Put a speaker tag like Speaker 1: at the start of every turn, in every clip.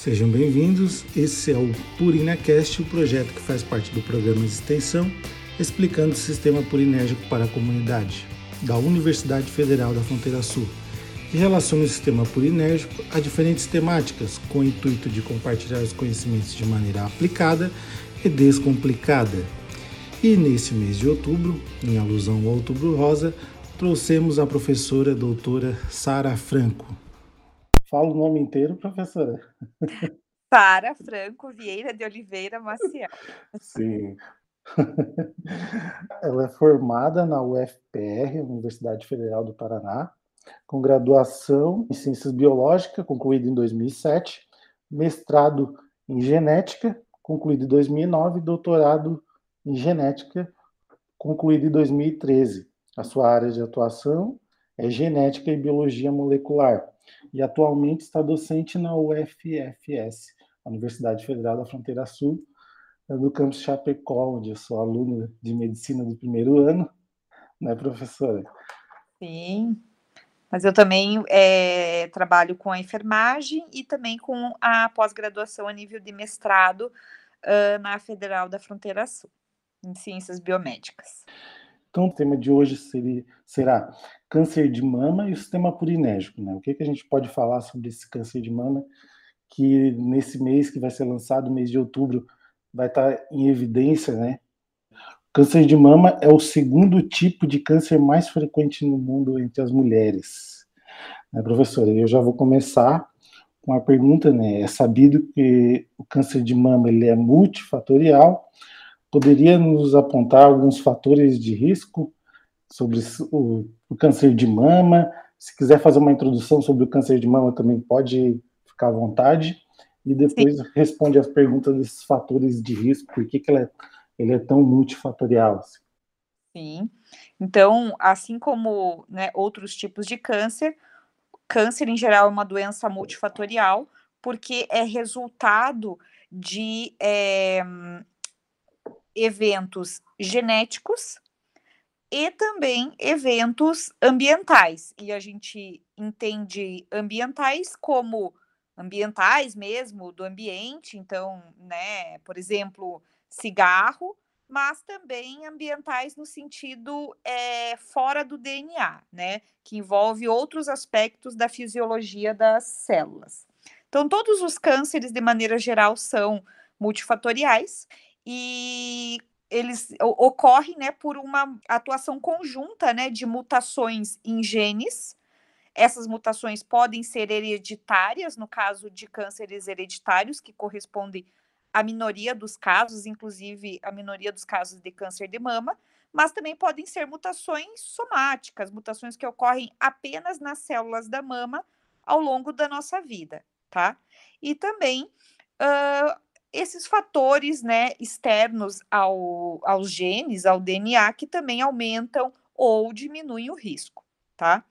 Speaker 1: Sejam bem-vindos. Esse é o PurinaCast, o projeto que faz parte do programa de extensão explicando o sistema purinérgico para a comunidade da Universidade Federal da Fronteira Sul e relaciona o sistema purinérgico a diferentes temáticas com o intuito de compartilhar os conhecimentos de maneira aplicada e descomplicada. E nesse mês de outubro, em alusão ao Outubro Rosa, trouxemos a professora doutora Sara Franco. Fala o nome inteiro, professora.
Speaker 2: Sara Franco Vieira de Oliveira Maciel.
Speaker 1: Sim. Ela é formada na UFPR, Universidade Federal do Paraná, com graduação em Ciências Biológicas, concluída em 2007, mestrado em Genética, concluído em 2009, e doutorado em Genética, concluído em 2013. A sua área de atuação é Genética e Biologia Molecular, e atualmente está docente na UFFS, Universidade Federal da Fronteira Sul, no campus Chapecó, onde eu sou aluna de medicina do primeiro ano, né, professora?
Speaker 2: Sim, mas eu também é, trabalho com a enfermagem e também com a pós-graduação a nível de mestrado uh, na Federal da Fronteira Sul, em Ciências Biomédicas.
Speaker 1: Então, o tema de hoje seria, será câncer de mama e o sistema purinérgico. Né? O que, que a gente pode falar sobre esse câncer de mama que nesse mês que vai ser lançado, mês de outubro, vai estar em evidência, né? Câncer de mama é o segundo tipo de câncer mais frequente no mundo entre as mulheres. Né, professora? Eu já vou começar com a pergunta, né? É sabido que o câncer de mama ele é multifatorial. Poderia nos apontar alguns fatores de risco sobre o, o câncer de mama? Se quiser fazer uma introdução sobre o câncer de mama, também pode ficar à vontade e depois Sim. responde as perguntas desses fatores de risco, por que, que ele, é, ele é tão multifatorial. Assim.
Speaker 2: Sim. Então, assim como né, outros tipos de câncer, câncer em geral é uma doença multifatorial, porque é resultado de é, eventos genéticos e também eventos ambientais. E a gente entende ambientais como ambientais mesmo, do ambiente, então, né, por exemplo, cigarro, mas também ambientais no sentido é, fora do DNA, né, que envolve outros aspectos da fisiologia das células. Então, todos os cânceres, de maneira geral, são multifatoriais e eles ocorrem, né, por uma atuação conjunta, né, de mutações em genes essas mutações podem ser hereditárias, no caso de cânceres hereditários, que correspondem à minoria dos casos, inclusive a minoria dos casos de câncer de mama, mas também podem ser mutações somáticas, mutações que ocorrem apenas nas células da mama ao longo da nossa vida, tá? E também uh, esses fatores, né, externos ao, aos genes, ao DNA, que também aumentam ou diminuem o risco, tá?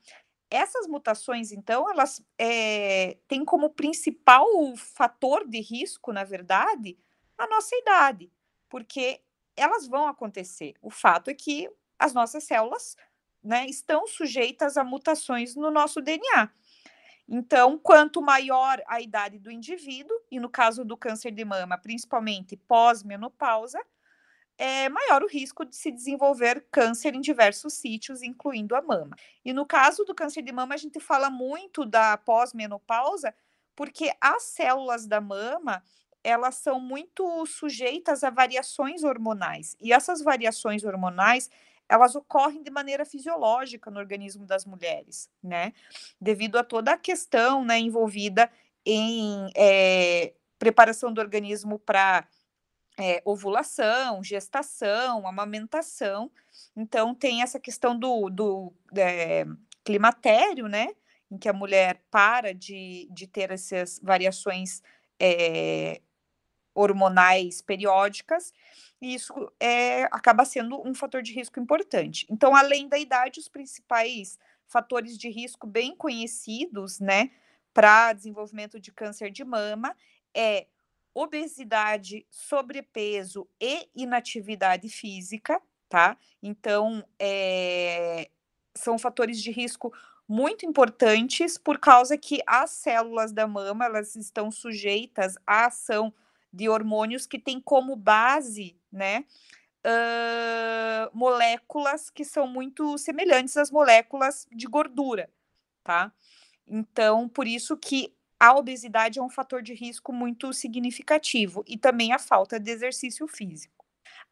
Speaker 2: Essas mutações, então, elas é, têm como principal fator de risco, na verdade, a nossa idade, porque elas vão acontecer. O fato é que as nossas células né, estão sujeitas a mutações no nosso DNA. Então, quanto maior a idade do indivíduo, e no caso do câncer de mama, principalmente pós-menopausa, é maior o risco de se desenvolver câncer em diversos sítios, incluindo a mama. E no caso do câncer de mama, a gente fala muito da pós-menopausa, porque as células da mama elas são muito sujeitas a variações hormonais. E essas variações hormonais elas ocorrem de maneira fisiológica no organismo das mulheres, né? Devido a toda a questão né, envolvida em é, preparação do organismo para é, ovulação, gestação, amamentação. Então, tem essa questão do, do é, climatério, né? Em que a mulher para de, de ter essas variações é, hormonais periódicas, e isso é, acaba sendo um fator de risco importante. Então, além da idade, os principais fatores de risco bem conhecidos, né, para desenvolvimento de câncer de mama é obesidade, sobrepeso e inatividade física, tá? Então, é, são fatores de risco muito importantes por causa que as células da mama elas estão sujeitas à ação de hormônios que têm como base, né, uh, moléculas que são muito semelhantes às moléculas de gordura, tá? Então, por isso que a obesidade é um fator de risco muito significativo e também a falta de exercício físico.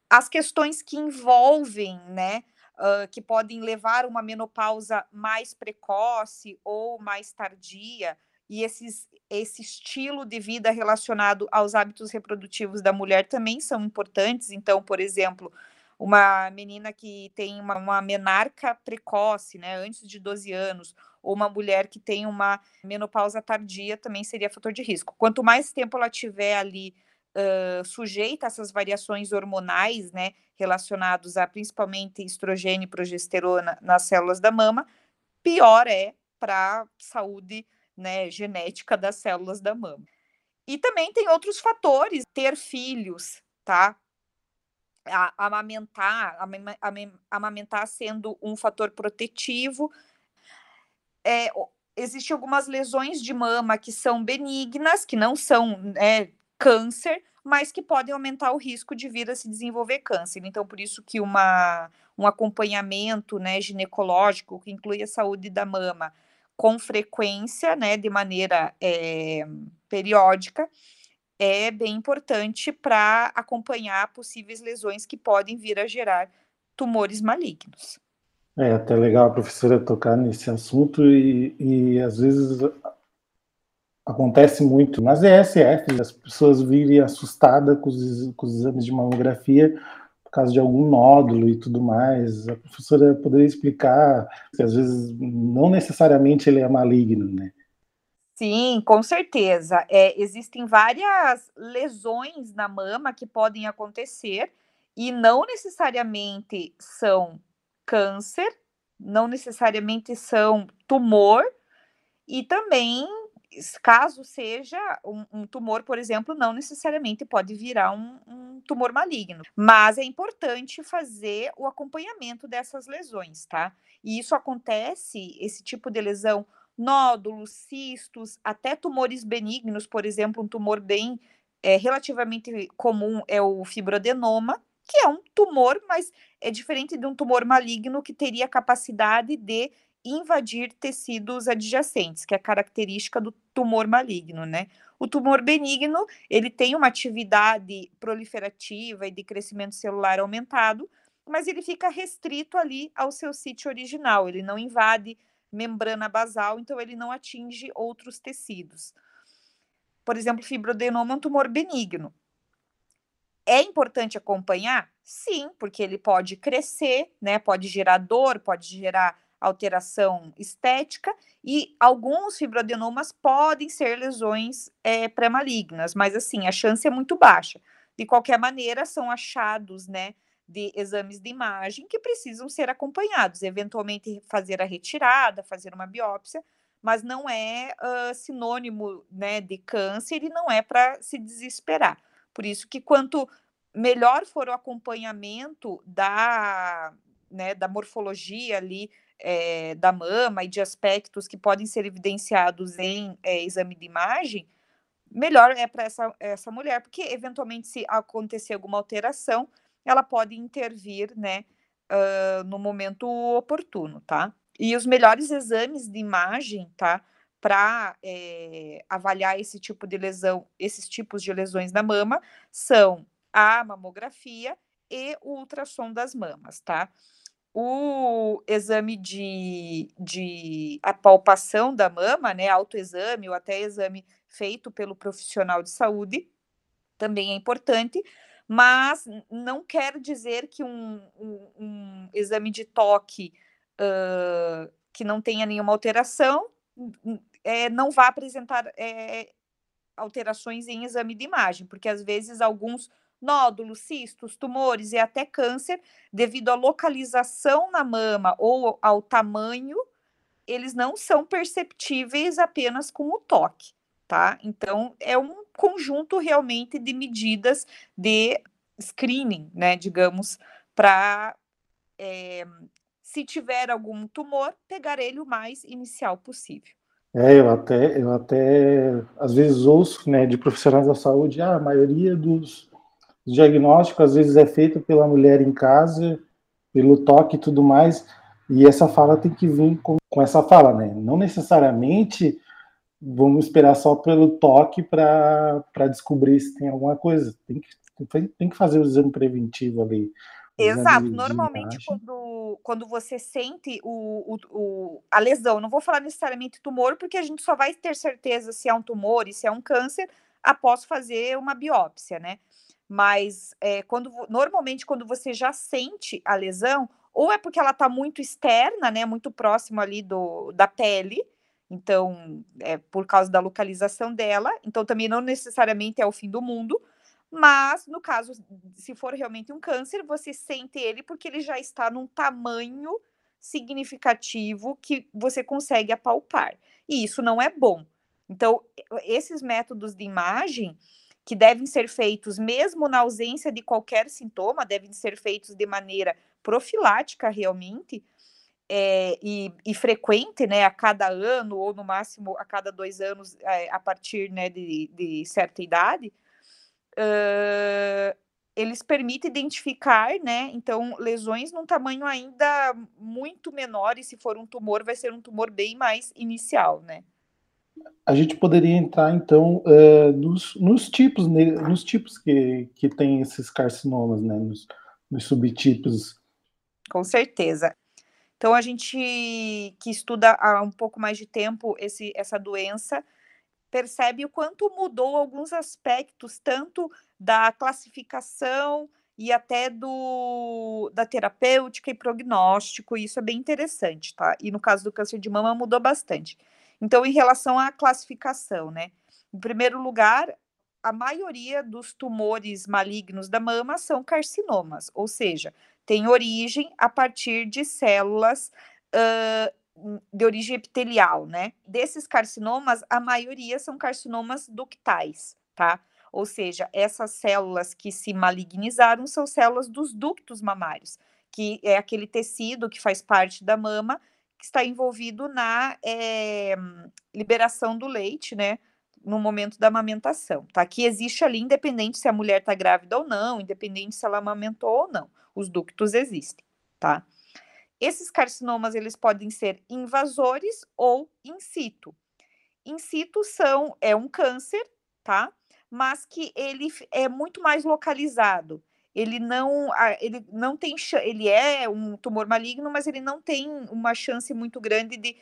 Speaker 2: As questões que envolvem, né, uh, que podem levar uma menopausa mais precoce ou mais tardia, e esses, esse estilo de vida relacionado aos hábitos reprodutivos da mulher também são importantes. Então, por exemplo, uma menina que tem uma, uma menarca precoce, né, antes de 12 anos, ou uma mulher que tem uma menopausa tardia também seria fator de risco. Quanto mais tempo ela tiver ali uh, sujeita a essas variações hormonais, né, relacionados a principalmente estrogênio e progesterona nas células da mama, pior é para a saúde né, genética das células da mama. E também tem outros fatores, ter filhos, tá? A, amamentar, amamentar sendo um fator protetivo. É, Existem algumas lesões de mama que são benignas, que não são né, câncer, mas que podem aumentar o risco de vir a se desenvolver câncer. Então, por isso que uma, um acompanhamento né, ginecológico, que inclui a saúde da mama, com frequência, né, de maneira é, periódica, é bem importante para acompanhar possíveis lesões que podem vir a gerar tumores malignos.
Speaker 1: É até legal a professora tocar nesse assunto e, e às vezes acontece muito nas ESF, as pessoas virem assustadas com os, com os exames de mamografia por causa de algum nódulo e tudo mais. A professora poderia explicar que às vezes não necessariamente ele é maligno, né?
Speaker 2: Sim, com certeza. É, existem várias lesões na mama que podem acontecer e não necessariamente são câncer, não necessariamente são tumor, e também caso seja um, um, tumor, por exemplo, não necessariamente pode virar um, um, tumor maligno, mas é importante fazer o acompanhamento dessas lesões, tá? E isso acontece, esse tipo de lesão, nódulos, cistos, até tumores benignos, por exemplo, um tumor bem é, relativamente comum é o fibroadenoma, que é um tumor, mas é diferente de um tumor maligno que teria capacidade de invadir tecidos adjacentes, que é característica do tumor maligno, né? O tumor benigno, ele tem uma atividade proliferativa e de crescimento celular aumentado, mas ele fica restrito ali ao seu sítio original, ele não invade membrana basal, então ele não atinge outros tecidos. Por exemplo, fibroadenoma é um tumor benigno. É importante acompanhar? Sim, porque ele pode crescer, né? Pode gerar dor, pode gerar alteração estética, e alguns fibroadenomas podem ser lesões é, pré-malignas, mas assim, a chance é muito baixa. De qualquer maneira, são achados, né, de exames de imagem que precisam ser acompanhados, eventualmente fazer a retirada, fazer uma biópsia, mas não é uh, sinônimo, né, de câncer e não é para se desesperar. Por isso que quanto melhor for o acompanhamento da, né, da morfologia ali é, da mama e de aspectos que podem ser evidenciados em é, exame de imagem, melhor é para essa, essa mulher, porque eventualmente, se acontecer alguma alteração, ela pode intervir, né, uh, no momento oportuno, tá? E os melhores exames de imagem, tá? Para é, avaliar esse tipo de lesão, esses tipos de lesões na mama, são a mamografia e o ultrassom das mamas, tá? O exame de, de apalpação da mama, né, autoexame ou até exame feito pelo profissional de saúde, também é importante, mas não quer dizer que um, um, um exame de toque uh, que não tenha nenhuma alteração é, não vá apresentar é, alterações em exame de imagem, porque às vezes alguns nódulos, cistos, tumores e até câncer, devido à localização na mama ou ao tamanho, eles não são perceptíveis apenas com o toque, tá? Então, é um conjunto realmente de medidas de screening, né, digamos, para é, se tiver algum tumor, pegar ele o mais inicial possível.
Speaker 1: É, eu até, eu até às vezes ouço né, de profissionais da saúde, ah, a maioria dos diagnósticos às vezes é feito pela mulher em casa, pelo toque e tudo mais, e essa fala tem que vir com, com essa fala, né? Não necessariamente vamos esperar só pelo toque para descobrir se tem alguma coisa. Tem que, tem que fazer o exame preventivo ali.
Speaker 2: Exato. Normalmente, quando, quando você sente o, o, o, a lesão, não vou falar necessariamente tumor, porque a gente só vai ter certeza se é um tumor e se é um câncer após fazer uma biópsia, né? Mas é, quando normalmente quando você já sente a lesão, ou é porque ela está muito externa, né? Muito próximo ali do, da pele, então é por causa da localização dela, então também não necessariamente é o fim do mundo mas, no caso, se for realmente um câncer, você sente ele porque ele já está num tamanho significativo que você consegue apalpar. E isso não é bom. Então, esses métodos de imagem, que devem ser feitos mesmo na ausência de qualquer sintoma, devem ser feitos de maneira profilática realmente, é, e, e, frequente, né, a cada ano ou no máximo a cada dois anos, é, a partir né, de, de certa idade, uh, eles permitem identificar, né? Então, lesões num tamanho ainda muito menor, e se for um tumor, vai ser um tumor bem mais inicial, né?
Speaker 1: A gente poderia entrar, então, uh, nos, nos, tipos, nos tipos que, que tem esses carcinomas, né? Nos, nos subtipos.
Speaker 2: Com certeza. Então, a gente que estuda há um pouco mais de tempo esse, essa doença, percebe o quanto mudou alguns aspectos, tanto da classificação e até do da terapêutica e prognóstico, e isso é bem interessante, tá? E no caso do câncer de mama mudou bastante. Então, em relação à classificação, né? Em primeiro lugar, a maioria dos tumores malignos da mama são carcinomas, ou seja, tem origem a partir de células uh, de origem epitelial, né? Desses carcinomas, a maioria são carcinomas ductais, tá? Ou seja, essas células que se malignizaram são células dos ductos mamários, que é aquele tecido que faz parte da mama, que está envolvido na é, liberação do leite, né? No momento da amamentação, tá? Que existe ali, independente se a mulher está grávida ou não, independente se ela amamentou ou não. Os ductos existem, tá? Esses carcinomas eles podem ser invasores ou in situ. In situ são é um câncer, tá? Mas que ele é muito mais localizado. Ele não, ele não tem, ele é um tumor maligno, mas ele não tem uma chance muito grande de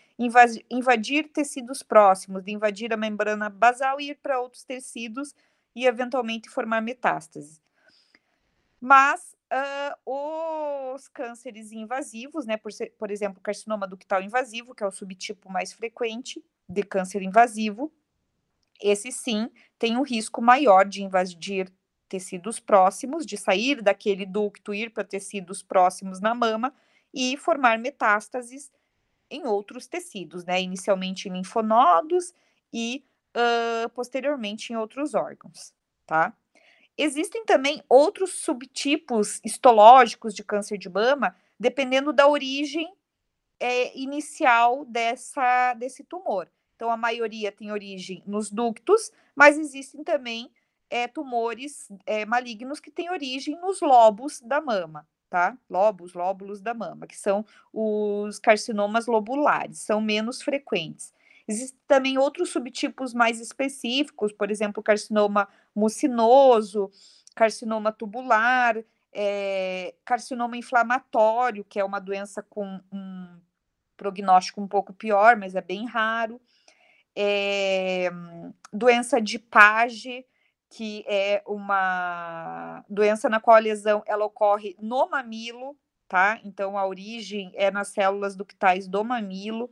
Speaker 2: invadir tecidos próximos, de invadir a membrana basal e ir para outros tecidos e eventualmente formar metástases. Mas uh, os cânceres invasivos, né, por, ser, por exemplo, carcinoma ductal invasivo, que é o subtipo mais frequente de câncer invasivo, esse sim tem um risco maior de invadir tecidos próximos, de sair daquele ducto, ir para tecidos próximos na mama e formar metástases em outros tecidos, né? Inicialmente em linfonodos e uh, posteriormente em outros órgãos, tá? Existem também outros subtipos histológicos de câncer de mama, dependendo da origem é, inicial dessa, desse tumor. Então, a maioria tem origem nos ductos, mas existem também é, tumores é, malignos que têm origem nos lobos da mama, tá? Lobos, lóbulos da mama, que são os carcinomas lobulares, são menos frequentes. Existem também outros subtipos mais específicos, por exemplo, carcinoma mucinoso, carcinoma tubular, é, carcinoma inflamatório, que é uma doença com um prognóstico um pouco pior, mas é bem raro. É, doença de Page, que é uma doença na qual a lesão ela ocorre no mamilo, tá? Então a origem é nas células ductais do mamilo.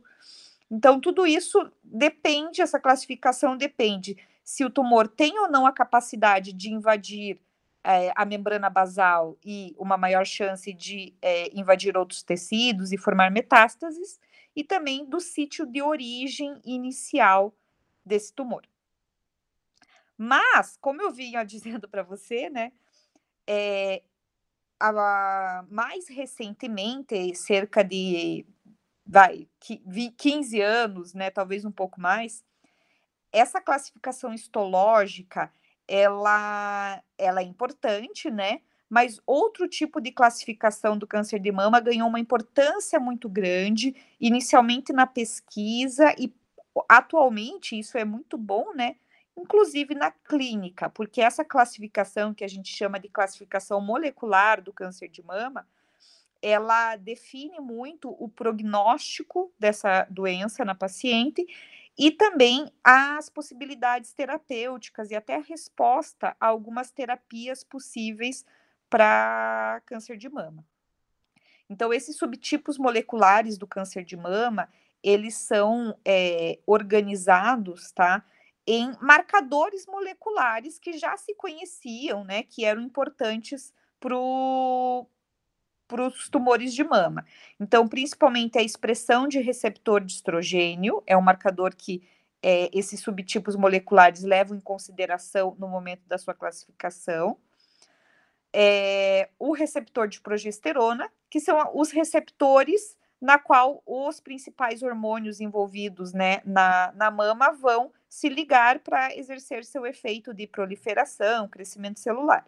Speaker 2: Então, tudo isso depende, essa classificação depende se o tumor tem ou não a capacidade de invadir é, a membrana basal e uma maior chance de é, invadir outros tecidos e formar metástases, e também do sítio de origem inicial desse tumor. Mas, como eu vinha dizendo para você, né, é, a, mais recentemente, cerca de vai, 15 anos, né, talvez um pouco mais, essa classificação histológica, ela, ela é importante, né? Mas outro tipo de classificação do câncer de mama ganhou uma importância muito grande, inicialmente na pesquisa e atualmente isso é muito bom, né? Inclusive na clínica, porque essa classificação que a gente chama de classificação molecular do câncer de mama, ela define muito o prognóstico dessa doença na paciente e também as possibilidades terapêuticas e até a resposta a algumas terapias possíveis para câncer de mama. Então, esses subtipos moleculares do câncer de mama, eles são é, organizados, tá? Em marcadores moleculares que já se conheciam, né? Que eram importantes para os tumores de mama. Então, principalmente a expressão de receptor de estrogênio é um marcador que é, esses subtipos moleculares levam em consideração no momento da sua classificação. É, o receptor de progesterona, que são os receptores na qual os principais hormônios envolvidos né, na, na mama vão se ligar para exercer seu efeito de proliferação, crescimento celular.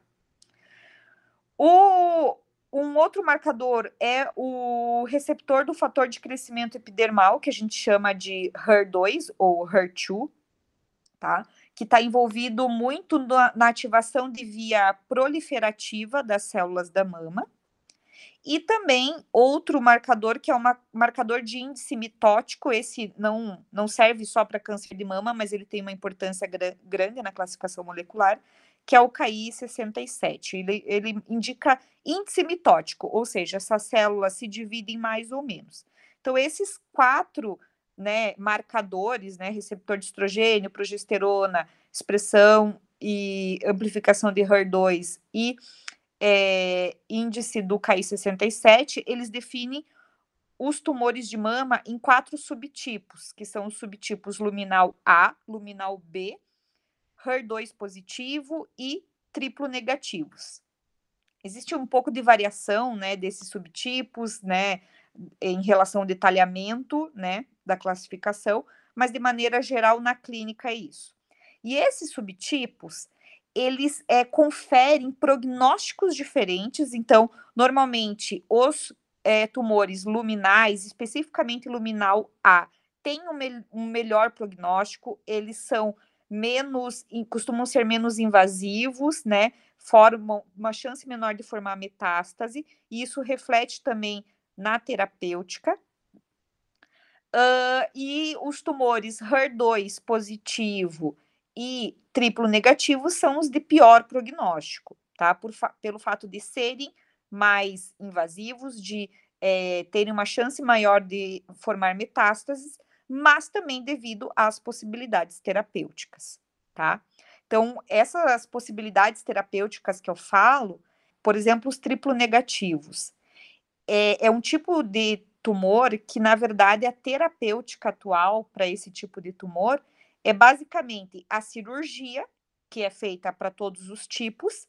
Speaker 2: O, um outro marcador é o receptor do fator de crescimento epidermal, que a gente chama de HER2 ou HER2, tá? Que está envolvido muito na, na ativação de via proliferativa das células da mama. E também outro marcador, que é um marcador de índice mitótico, esse não, não serve só para câncer de mama, mas ele tem uma importância grande na classificação molecular, que é o KI67. Ele, ele indica índice mitótico, ou seja, essas células se dividem mais ou menos. Então, esses quatro né, marcadores, né, receptor de estrogênio, progesterona, expressão e amplificação de HER2 e é, índice do KI67, eles definem os tumores de mama em quatro subtipos, que são os subtipos luminal A, luminal B, HER2 positivo e triplo negativos. Existe um pouco de variação, né, desses subtipos, né, em relação ao detalhamento, né, da classificação, mas de maneira geral na clínica é isso. E esses subtipos, eles é, conferem prognósticos diferentes, então, normalmente, os é, tumores luminais, especificamente luminal A, têm um, me um melhor prognóstico, eles são menos, costumam ser menos invasivos, né? Formam uma chance menor de formar metástase, e isso reflete também na terapêutica. Uh, e os tumores HER2 positivo e triplo negativo são os de pior prognóstico, tá? Por fa pelo fato de serem mais invasivos, de é, terem uma chance maior de formar metástases mas também devido às possibilidades terapêuticas, tá? Então, essas possibilidades terapêuticas que eu falo, por exemplo, os triplo negativos, é, é um tipo de tumor que, na verdade, a terapêutica atual para esse tipo de tumor é basicamente a cirurgia, que é feita para todos os tipos,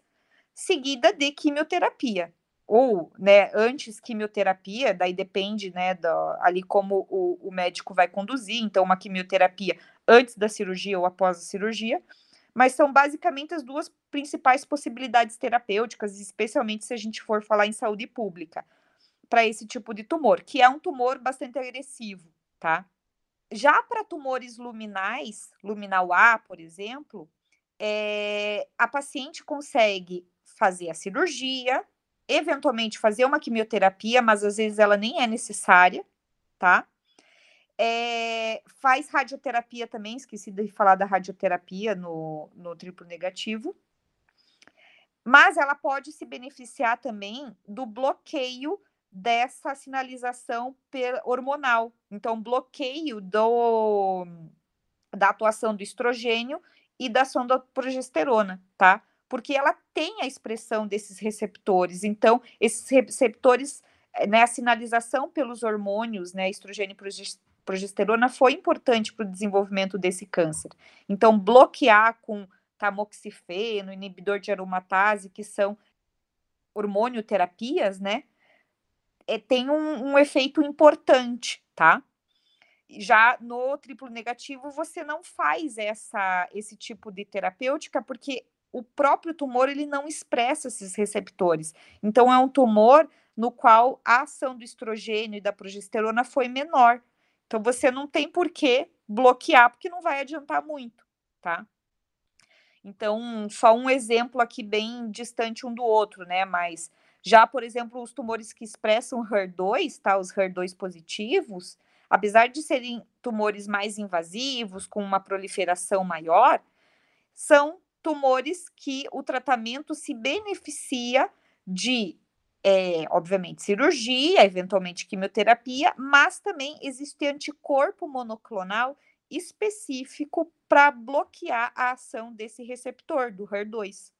Speaker 2: seguida de quimioterapia ou, né, antes quimioterapia, daí depende, né, do, ali como o, o médico vai conduzir, então uma quimioterapia antes da cirurgia ou após a cirurgia, mas são basicamente as duas principais possibilidades terapêuticas, especialmente se a gente for falar em saúde pública, para esse tipo de tumor, que é um tumor bastante agressivo, tá? Já para tumores luminais, luminal A, por exemplo, é, a paciente consegue fazer a cirurgia, eventualmente fazer uma quimioterapia, mas às vezes ela nem é necessária, tá? É, faz radioterapia também, esqueci de falar da radioterapia no, no triplo negativo. Mas ela pode se beneficiar também do bloqueio dessa sinalização hormonal. Então, bloqueio do, da atuação do estrogênio e da ação da progesterona, tá? porque ela tem a expressão desses receptores. Então, esses receptores, eh, né, a sinalização pelos hormônios, né, estrogênio e progesterona, foi importante para o desenvolvimento desse câncer. Então, bloquear com tamoxifeno, inibidor de aromatase, que são hormonoterapias, né, é, tem um, um efeito importante, tá? Já no triplo negativo, você não faz essa, esse tipo de terapêutica, porque o próprio tumor ele não expressa esses receptores. Então, é um tumor no qual a ação do estrogênio e da progesterona foi menor. Então, você não tem por que bloquear, porque não vai adiantar muito, tá? Então, só um exemplo aqui bem distante um do outro, né? Mas já, por exemplo, os tumores que expressam HER2, tá? Os HER2 positivos, apesar de serem tumores mais invasivos, com uma proliferação maior, são tumores que o tratamento se beneficia de, é, obviamente, cirurgia, eventualmente quimioterapia, mas também existe anticorpo monoclonal específico para bloquear a ação desse receptor, do HER2.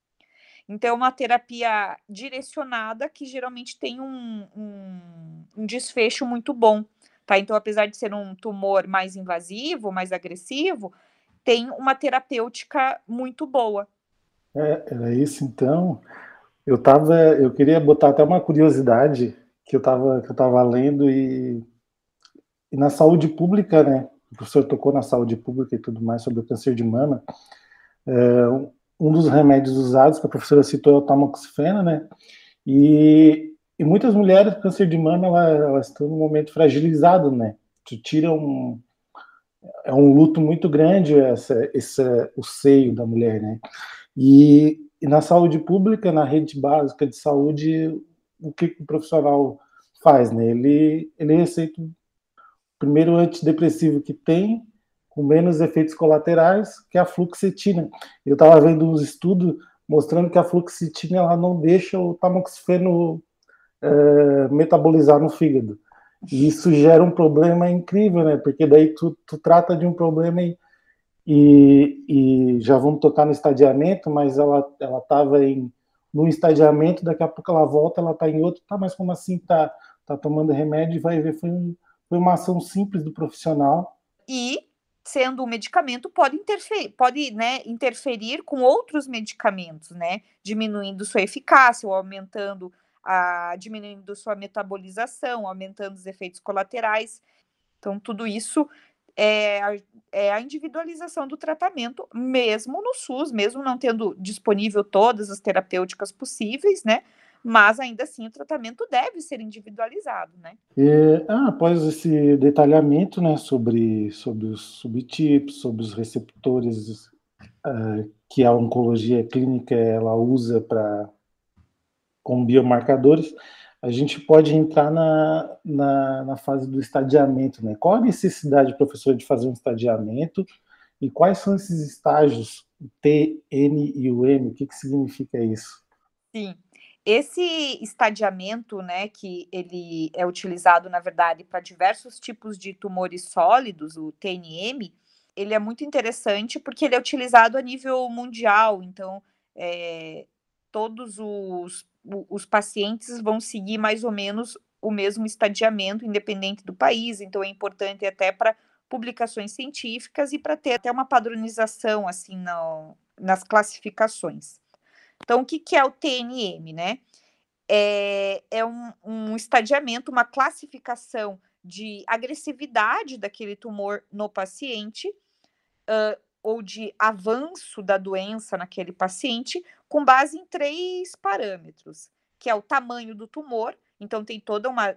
Speaker 2: Então, é uma terapia direcionada que geralmente tem um, um, um, desfecho muito bom, tá? Então, apesar de ser um tumor mais invasivo, mais agressivo, tem uma terapêutica muito boa.
Speaker 1: É, era isso então. Eu tava, eu queria botar até uma curiosidade que eu estava que eu tava lendo e, e na saúde pública, né? O professor tocou na saúde pública e tudo mais sobre o câncer de mama. É, um dos remédios usados que a professora citou é o tamoxifeno, né? E, e muitas mulheres com câncer de mama elas, elas estão num momento fragilizado, né? Tu tira um é um luto muito grande essa, essa o seio da mulher, né? E, e na saúde pública, na rede básica de saúde, o que, que o profissional faz, né? Ele ele receita o primeiro antidepressivo que tem com menos efeitos colaterais, que a fluoxetina. Eu estava vendo uns estudos mostrando que a fluoxetina ela não deixa o tamoxifeno é, metabolizar no fígado. E isso gera um problema incrível, né? Porque daí tu, tu trata de um problema e, e, e já vamos tocar no estadiamento, mas ela ela estava em no estadiamento, daqui a pouco ela volta, ela está em outro, tá, mas como assim tá, tá tomando remédio e vai ver, foi, foi uma ação simples do profissional.
Speaker 2: E sendo um medicamento, pode interferir, pode, né, interferir com outros medicamentos, né, diminuindo sua eficácia ou aumentando a diminuindo sua metabolização, aumentando os efeitos colaterais. Então, tudo isso é a, é a individualização do tratamento, mesmo no SUS, mesmo não tendo disponível todas as terapêuticas possíveis, né? Mas ainda assim o tratamento deve ser individualizado, né?
Speaker 1: E, ah, após esse detalhamento, né, sobre, sobre os subtipos, sobre os receptores uh, que a oncologia clínica ela usa para com biomarcadores, a gente pode entrar na, na, na, fase do estadiamento, né? Qual a necessidade, professor, de fazer um estadiamento e quais são esses estágios, T, N e o M? O que, que significa isso?
Speaker 2: Sim. Esse estadiamento, né, que ele é utilizado, na verdade, para diversos tipos de tumores sólidos, o TNM, ele é muito interessante porque ele é utilizado a nível mundial, então é, todos os, os pacientes vão seguir mais ou menos o mesmo estadiamento, independente do país, então é importante até para publicações científicas e para ter até uma padronização assim no, nas classificações. Então, o que, que é o TNM, né? É, é um, um estadiamento, uma classificação de agressividade daquele tumor no paciente, uh, ou de avanço da doença naquele paciente, com base em três parâmetros, que é o tamanho do tumor, então tem toda uma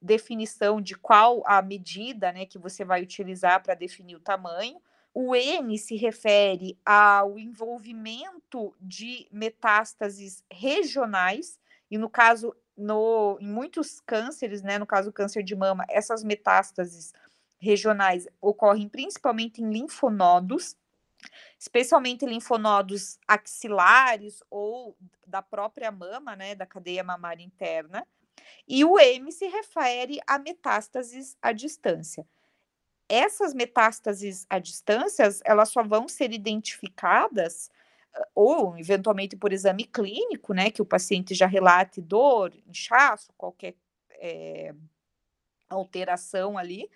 Speaker 2: definição de qual a medida né, que você vai utilizar para definir o tamanho, o N se refere ao envolvimento de metástases regionais, e no caso, no, em muitos cânceres, né, no caso do câncer de mama, essas metástases regionais ocorrem principalmente em linfonodos, especialmente linfonodos axilares ou da própria mama, né, da cadeia mamária interna. E o M se refere a metástases à distância essas metástases à distância, elas só vão ser identificadas ou eventualmente por exame clínico, né, que o paciente já relate dor, inchaço, qualquer é, alteração ali,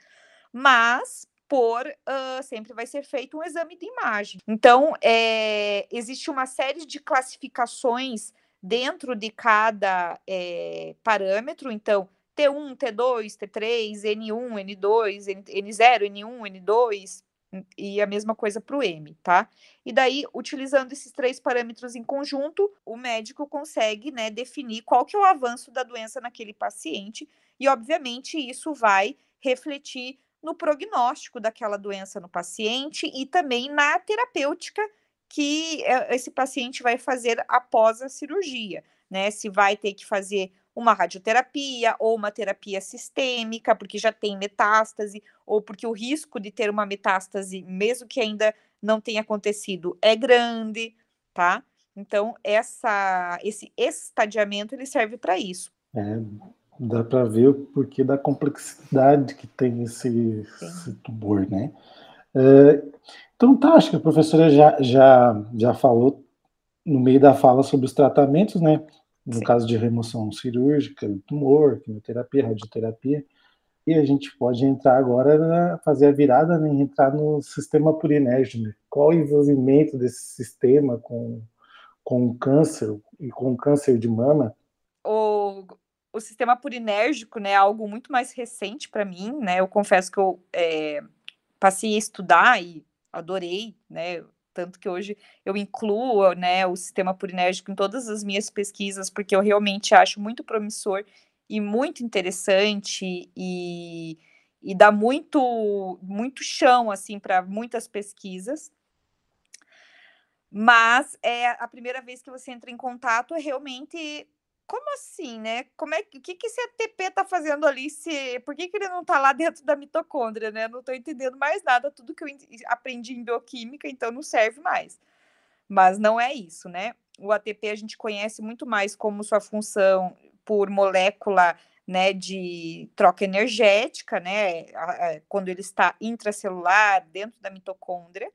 Speaker 2: mas por uh, sempre vai ser feito um exame de imagem. Então, é, existe uma série de classificações dentro de cada é, parâmetro, então T1, T2, T3, N1, N2, N0, N1, N2, e a mesma coisa para o M, tá? E daí, utilizando esses três parâmetros em conjunto, o médico consegue, né, definir qual que é o avanço da doença naquele paciente, e obviamente isso vai refletir no prognóstico daquela doença no paciente e também na terapêutica que é, esse paciente vai fazer após a cirurgia, né? Se vai ter que fazer uma radioterapia ou uma terapia sistêmica, porque já tem metástase, ou porque o risco de ter uma metástase, mesmo que ainda não tenha acontecido, é grande, tá? Então, essa, esse estadiamento ele serve para isso.
Speaker 1: É, dá para ver o porquê da complexidade que tem esse, esse tumor, né? É, então, tá, acho que a professora já, já, já falou no meio da fala sobre os tratamentos, né? No caso de remoção cirúrgica, tumor, quimioterapia, radioterapia. E a gente pode entrar agora, na, fazer a virada, né, entrar no sistema purinérgico. Né? Qual o envolvimento desse sistema com, com o câncer e com o câncer de mama?
Speaker 2: O, o sistema purinérgico né, é algo muito mais recente para mim. Né? Eu confesso que eu é, passei a estudar e adorei, né? Tanto que hoje eu incluo né, o sistema purinérgico em todas as minhas pesquisas, porque eu realmente acho muito promissor e muito interessante e, e dá muito, muito chão assim para muitas pesquisas. Mas é a primeira vez que você entra em contato é realmente como assim, né? Como é que o que, que esse ATP tá fazendo ali? Se, por que, que ele não tá lá dentro da mitocôndria, né? Não tô entendendo mais nada, tudo que eu aprendi em bioquímica, então não serve mais. Mas não é isso, né? O ATP a gente conhece muito mais como sua função por molécula né, de troca energética, né, quando ele está intracelular, dentro da mitocôndria,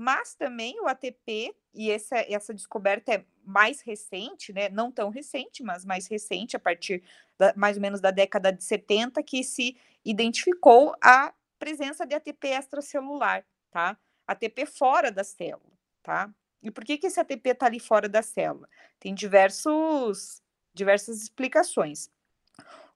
Speaker 2: mas também o ATP, e essa, essa descoberta é mais recente, né, não tão recente, mas mais recente, a partir da, mais ou menos da década de 70, que se identificou a presença de ATP extracelular, tá? ATP fora da célula, tá? E por que, que esse ATP está ali fora da célula? Tem diversos, diversas explicações.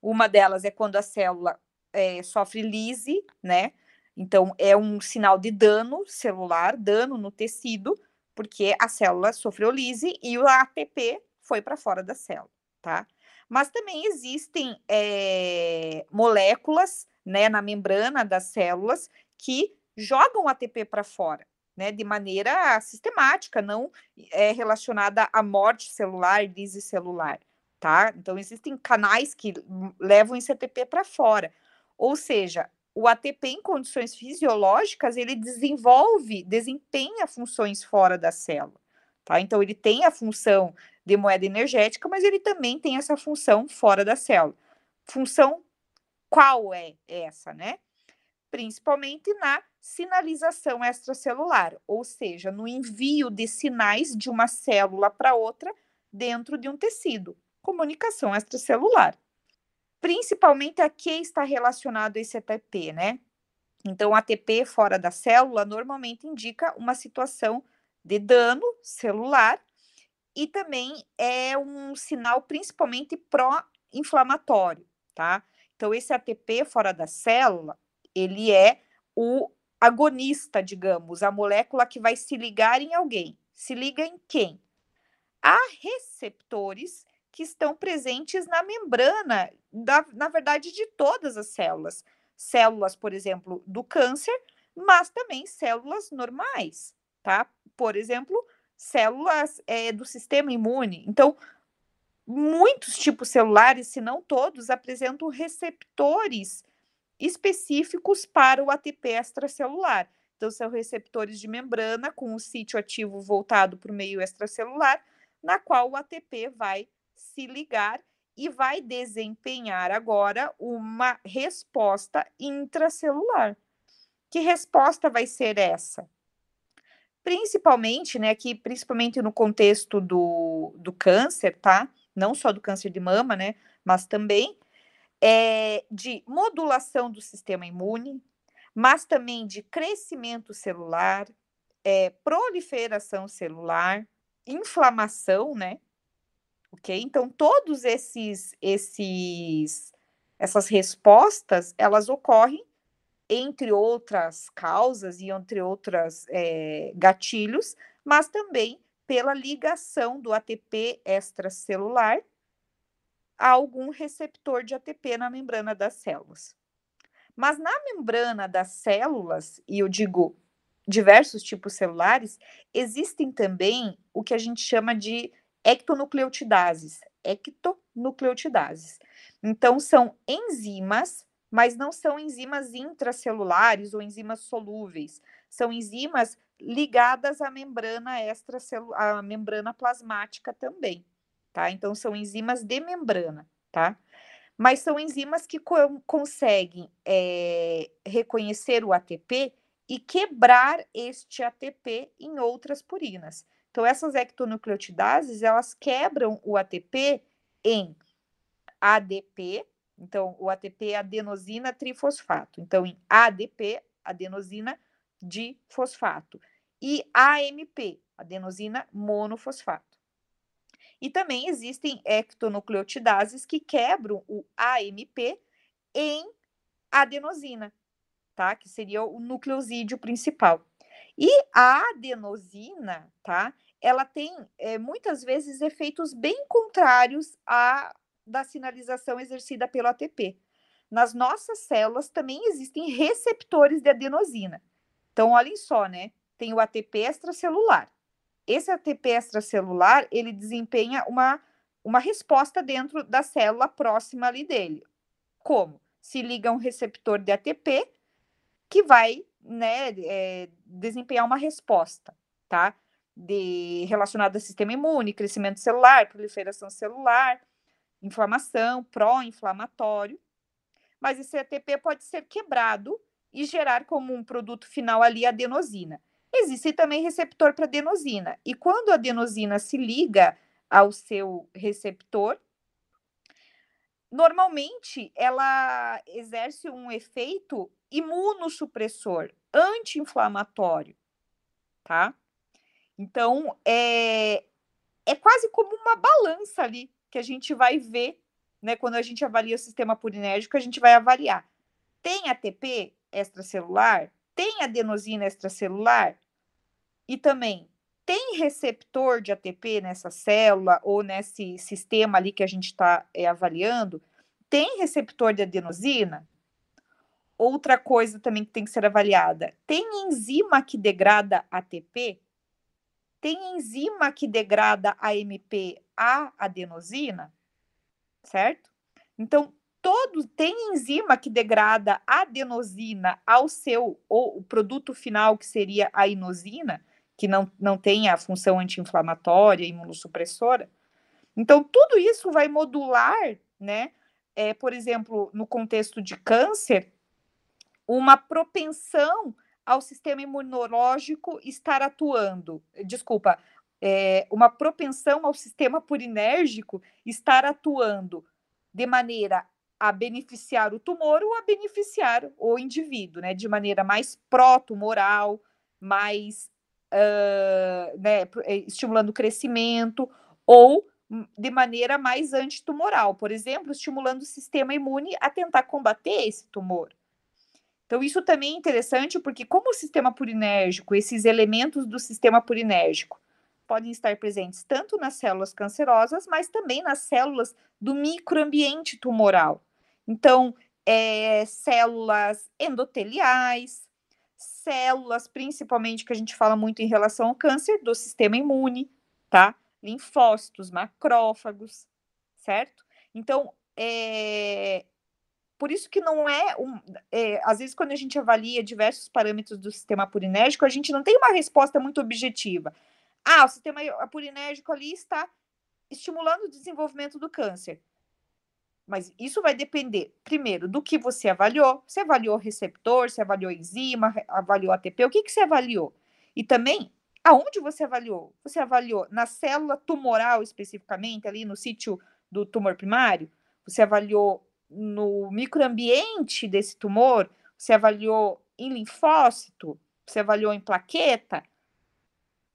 Speaker 2: Uma delas é quando a célula é, sofre lise, né? Então, é um sinal de dano celular, dano no tecido, porque a célula sofreu lise e o ATP foi para fora da célula, tá? Mas também existem é, moléculas, né, na membrana das células que jogam o ATP para fora, né, de maneira sistemática, não é relacionada à morte celular, lise celular, tá? Então, existem canais que levam esse ATP para fora. Ou seja, o ATP em condições fisiológicas, ele desenvolve, desempenha funções fora da célula, tá? Então ele tem a função de moeda energética, mas ele também tem essa função fora da célula. Função qual é essa, né? Principalmente na sinalização extracelular, ou seja, no envio de sinais de uma célula para outra dentro de um tecido. Comunicação extracelular principalmente a que está relacionado esse ATP, né? Então, ATP fora da célula normalmente indica uma situação de dano celular e também é um sinal principalmente pró-inflamatório, tá? Então, esse ATP fora da célula, ele é o agonista, digamos, a molécula que vai se ligar em alguém. Se liga em quem? Há receptores que estão presentes na membrana, da, na verdade, de todas as células. Células, por exemplo, do câncer, mas também células normais, tá? Por exemplo, células é, do sistema imune. Então, muitos tipos celulares, se não todos, apresentam receptores específicos para o ATP extracelular. Então, são receptores de membrana com o sítio ativo voltado para o meio extracelular, na qual o ATP vai se ligar e vai desempenhar agora uma resposta intracelular. Que resposta vai ser essa? Principalmente, né, aqui, principalmente no contexto do, do câncer, tá? Não só do câncer de mama, né, mas também é, de modulação do sistema imune, mas também de crescimento celular, é, proliferação celular, inflamação, né? Ok? Então, todos esses, esses, essas respostas, elas ocorrem entre outras causas e entre outras é, gatilhos, mas também pela ligação do ATP extracelular a algum receptor de ATP na membrana das células. Mas na membrana das células, e eu digo diversos tipos celulares, existem também o que a gente chama de ectonucleotidases. Ectonucleotidases. Então, são enzimas, mas não são enzimas intracelulares ou enzimas solúveis. São enzimas ligadas à membrana extracelular, à membrana plasmática também, tá? Então, são enzimas de membrana, tá? Mas são enzimas que co conseguem é, reconhecer o ATP e quebrar este ATP em outras purinas. Então, essas ectonucleotidases, elas quebram o ATP em ADP, então, o ATP é adenosina trifosfato. Então, em ADP, adenosina difosfato. E AMP, adenosina monofosfato. E também existem ectonucleotidases que quebram o AMP em adenosina, tá? Que seria o nucleosídeo principal. E a adenosina, tá? Ela tem é, muitas vezes efeitos bem contrários à da sinalização exercida pelo ATP. Nas nossas células também existem receptores de adenosina. Então, olhem só, né? Tem o ATP extracelular. Esse ATP extracelular, ele desempenha uma, uma resposta dentro da célula próxima ali dele. Como? Se liga um receptor de ATP, que vai né, é, desempenhar uma resposta, tá? De, relacionada ao sistema imune, crescimento celular, proliferação celular, inflamação, pró-inflamatório. Mas esse ATP pode ser quebrado e gerar como um produto final ali adenosina. Existe também receptor para adenosina. E quando a adenosina se liga ao seu receptor, normalmente ela exerce um efeito imunossupressor, anti-inflamatório, tá? Então, é, é quase como uma balança ali que a gente vai ver, né? Quando a gente avalia o sistema purinérgico, a gente vai avaliar. Tem ATP extracelular? Tem adenosina extracelular? E também tem receptor de ATP nessa célula ou nesse sistema ali que a gente está é, avaliando? Tem receptor de adenosina? Outra coisa também que tem que ser avaliada: tem enzima que degrada ATP? Tem enzima que degrada AMP a adenosina? Certo? Então, todo tem enzima que degrada adenosina ao seu ou o produto final que seria a inosina, que não, não tem a função anti-inflamatória, imunossupressora. Então, tudo isso vai modular, né? É, por exemplo, no contexto de câncer, uma propensão ao sistema imunológico estar atuando, desculpa, é, uma propensão ao sistema purinérgico estar atuando de maneira a beneficiar o tumor ou a beneficiar o indivíduo, né, de maneira mais pró-tumoral, mais uh, né, estimulando o crescimento, ou de maneira mais antitumoral, por exemplo, estimulando o sistema imune a tentar combater esse tumor. Então, isso também é interessante porque, como o sistema purinérgico, esses elementos do sistema purinérgico podem estar presentes tanto nas células cancerosas, mas também nas células do microambiente tumoral. Então, é, células endoteliais, células, principalmente que a gente fala muito em relação ao câncer, do sistema imune, tá? Linfócitos, macrófagos, certo? Então, é, por isso que não é um. É, às vezes, quando a gente avalia diversos parâmetros do sistema purinérgico, a gente não tem uma resposta muito objetiva. Ah, o sistema purinérgico ali está estimulando o desenvolvimento do câncer. Mas isso vai depender, primeiro, do que você avaliou. Você avaliou receptor, você avaliou enzima, avaliou ATP, o que, que você avaliou? E também, aonde você avaliou? Você avaliou na célula tumoral especificamente, ali no sítio do tumor primário? Você avaliou no microambiente desse tumor? Você avaliou em linfócito? Você avaliou em plaqueta?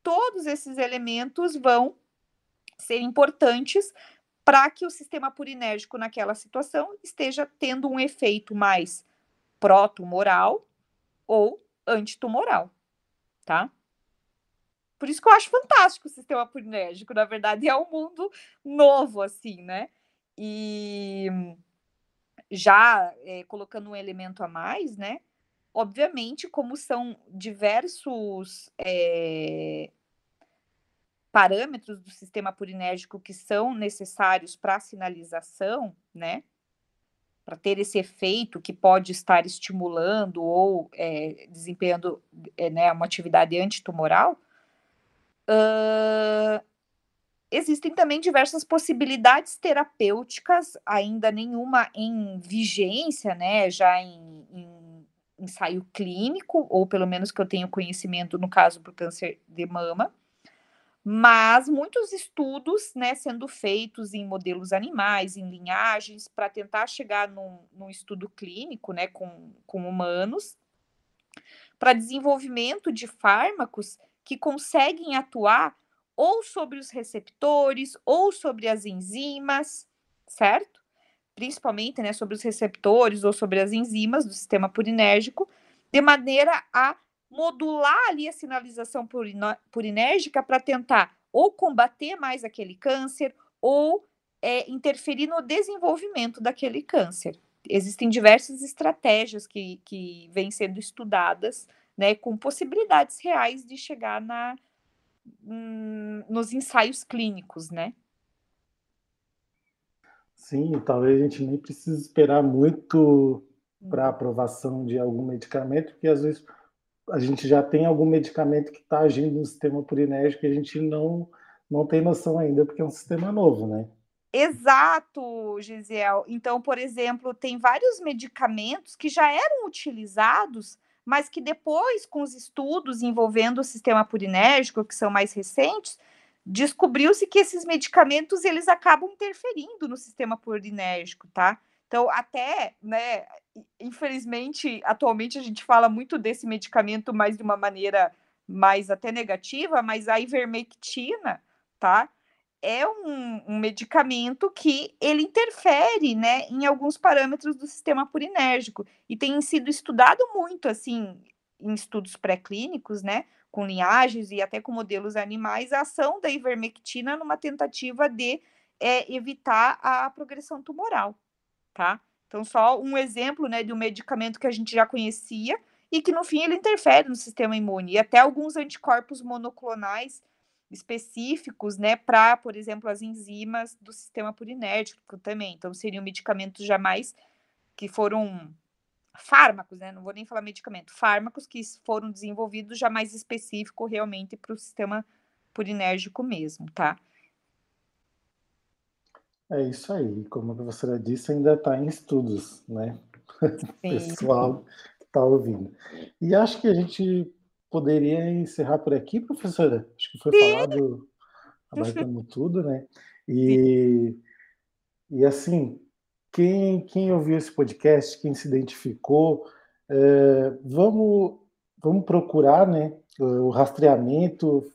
Speaker 2: Todos esses elementos vão ser importantes para que o sistema purinérgico naquela situação esteja tendo um efeito mais pró-tumoral ou antitumoral, tá? Por isso que eu acho fantástico o sistema purinérgico, na verdade, é um mundo novo, assim, né? E já é, colocando um elemento a mais, né? Obviamente, como são diversos é, parâmetros do sistema purinérgico que são necessários para a sinalização, né? Para ter esse efeito que pode estar estimulando ou é, desempenhando é, né, uma atividade antitumoral, uh, existem também diversas possibilidades terapêuticas, ainda nenhuma em vigência, né? Já em, em ensaio clínico, ou pelo menos que eu tenho conhecimento no caso do câncer de mama mas muitos estudos né, sendo feitos em modelos animais, em linhagens, para tentar chegar num, num, estudo clínico né, com, com humanos, para desenvolvimento de fármacos que conseguem atuar ou sobre os receptores ou sobre as enzimas, certo? Principalmente né, sobre os receptores ou sobre as enzimas do sistema purinérgico, de maneira a modular ali a sinalização purinérgica para tentar ou combater mais aquele câncer ou é, interferir no desenvolvimento daquele câncer. Existem diversas estratégias que, que vêm sendo estudadas, né, com possibilidades reais de chegar na, hum, nos ensaios clínicos, né?
Speaker 1: Sim, talvez a gente nem precise esperar muito para hum. aprovação de algum medicamento, porque às vezes a gente já tem algum medicamento que está agindo no sistema purinérgico e a gente não, não tem noção ainda, porque é um sistema novo, né?
Speaker 2: Exato, Gisele. Então, por exemplo, tem vários medicamentos que já eram utilizados, mas que depois, com os estudos envolvendo o sistema purinérgico, que são mais recentes, descobriu-se que esses medicamentos eles acabam interferindo no sistema purinérgico, tá? Então, até, né, infelizmente, atualmente a gente fala muito desse medicamento mais de uma maneira mais até negativa, mas a ivermectina, tá? É um, um medicamento que ele interfere, né, em alguns parâmetros do sistema purinérgico e tem sido estudado muito, assim, em estudos pré-clínicos, né, com linhagens e até com modelos animais, a ação da ivermectina numa tentativa de é, evitar a progressão tumoral tá? Então, só um exemplo, né, de um medicamento que a gente já conhecia e que, no fim, ele interfere no sistema imune. E até alguns anticorpos monoclonais específicos, né, para, por exemplo, as enzimas do sistema purinérgico também. Então, seriam medicamentos jamais que foram fármacos, né? Não vou nem falar medicamento, fármacos que foram desenvolvidos já mais específico realmente para o sistema purinérgico mesmo, tá?
Speaker 1: É isso aí. Como a professora disse, ainda está em estudos, né? Pessoal que está ouvindo. E acho que a gente poderia encerrar por aqui, professora. Acho que foi Sim. falado, abarcando tudo, né? E, e assim, quem, quem ouviu esse podcast, quem se identificou, é, vamos, vamos procurar né, o rastreamento,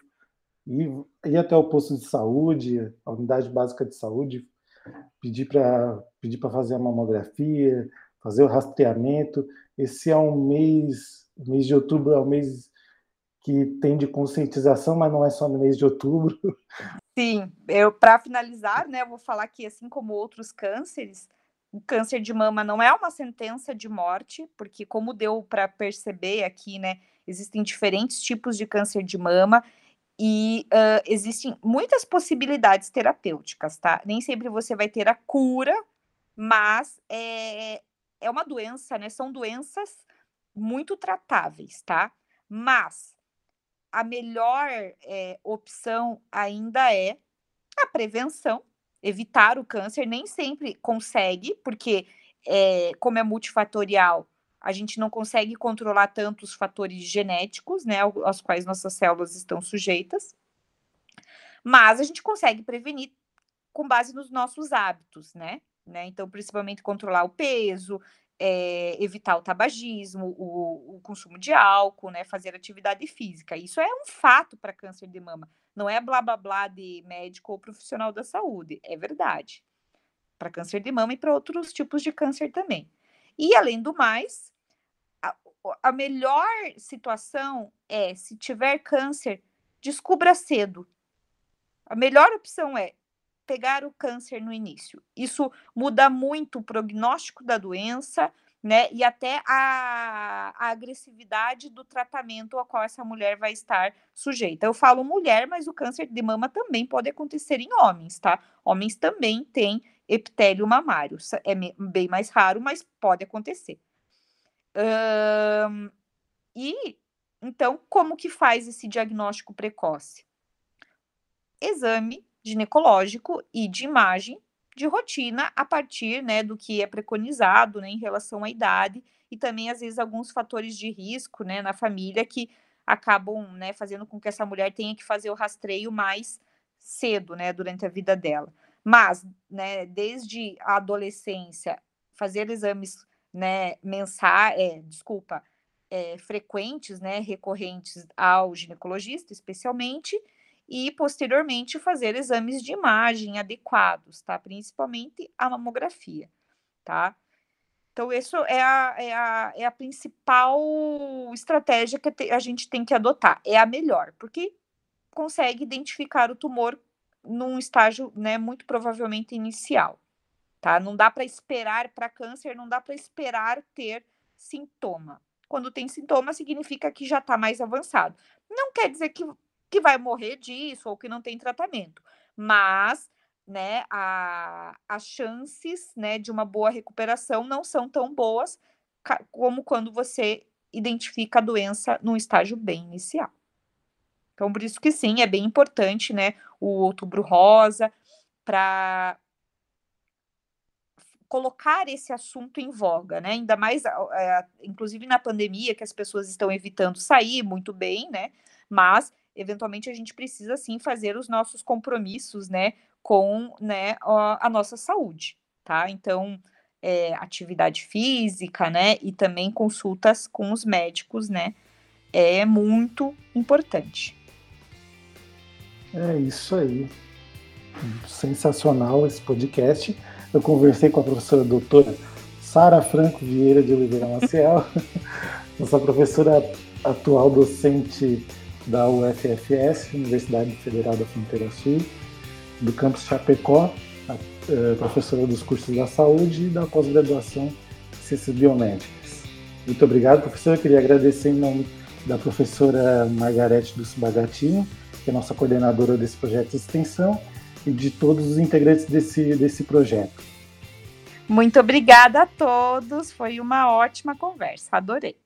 Speaker 1: ir, ir até o posto de saúde, a unidade básica de saúde, pedir para pedir para fazer a mamografia, fazer o rastreamento. Esse é um mês, mês de outubro é um mês que tem de conscientização, mas não é só no mês de outubro.
Speaker 2: Sim, eu para finalizar, né, eu vou falar que assim como outros cânceres, o câncer de mama não é uma sentença de morte, porque como deu para perceber aqui, né, existem diferentes tipos de câncer de mama e uh, existem muitas possibilidades terapêuticas, tá? Nem sempre você vai ter a cura, mas é, é uma doença, né? São doenças muito tratáveis, tá? Mas a melhor é, opção ainda é a prevenção, evitar o câncer. Nem sempre consegue, porque é, como é multifatorial, a gente não consegue controlar tanto os fatores genéticos, né, aos quais nossas células estão sujeitas, mas a gente consegue prevenir com base nos nossos hábitos, né? né? Então, principalmente controlar o peso, é, evitar o tabagismo, o, o, consumo de álcool, né, fazer atividade física. Isso é um fato para câncer de mama. Não é blá blá blá de médico ou profissional da saúde, é verdade. Para câncer de mama e para outros tipos de câncer também. E além do mais, a, a melhor situação é se tiver câncer, descubra cedo. A melhor opção é pegar o câncer no início. Isso muda muito o prognóstico da doença, né? E até a, a, agressividade do tratamento ao qual essa mulher vai estar sujeita. Eu falo mulher, mas o câncer de mama também pode acontecer em homens, tá? Homens também têm epitélio mamário. É bem mais raro, mas pode acontecer. Um, e então, como que faz esse diagnóstico precoce? Exame ginecológico e de imagem de rotina a partir né, do que é preconizado né, em relação à idade e também, às vezes, alguns fatores de risco né, na família que acabam né, fazendo com que essa mulher tenha que fazer o rastreio mais cedo né, durante a vida dela. Mas, né, desde a adolescência, fazer exames né, mensais, é, desculpa, é, frequentes, né, recorrentes ao ginecologista, especialmente, e posteriormente fazer exames de imagem adequados, tá? Principalmente a mamografia, tá? Então, isso é a, é a, é a principal estratégia que a gente tem que adotar, é a melhor, porque consegue identificar o tumor num estágio, né, muito provavelmente inicial, tá? Não dá para esperar para câncer, não dá para esperar ter sintoma. Quando tem sintoma, significa que já está mais avançado. Não quer dizer que que vai morrer disso ou que não tem tratamento. Mas, né, a, as chances, né, de uma boa recuperação não são tão boas como quando você identifica a doença num estágio bem inicial. Então, por isso que sim, é bem importante, né, o outubro rosa para colocar esse assunto em voga, né? Ainda mais, é, inclusive na pandemia, que as pessoas estão evitando sair muito bem, né? Mas eventualmente a gente precisa sim fazer os nossos compromissos, né, com né, a, nossa saúde, tá? Então, é, atividade física, né, e também consultas com os médicos, né, é muito importante.
Speaker 1: É isso aí. Sensacional esse podcast. Eu conversei com a professora doutora Sara Franco Vieira de Oliveira Maciel, nossa professora atual docente da UFFS, Universidade Federal da Fronteira Sul, do campus Chapecó, a, eh, professora dos cursos da saúde e da pós-graduação Ciências Biomédicas. Muito obrigado, professora. Eu queria agradecer em nome da professora Margarete do Bagatino, que é nossa coordenadora desse projeto de extensão, e de todos os integrantes desse, desse projeto.
Speaker 2: Muito obrigada a todos, foi uma ótima conversa, adorei.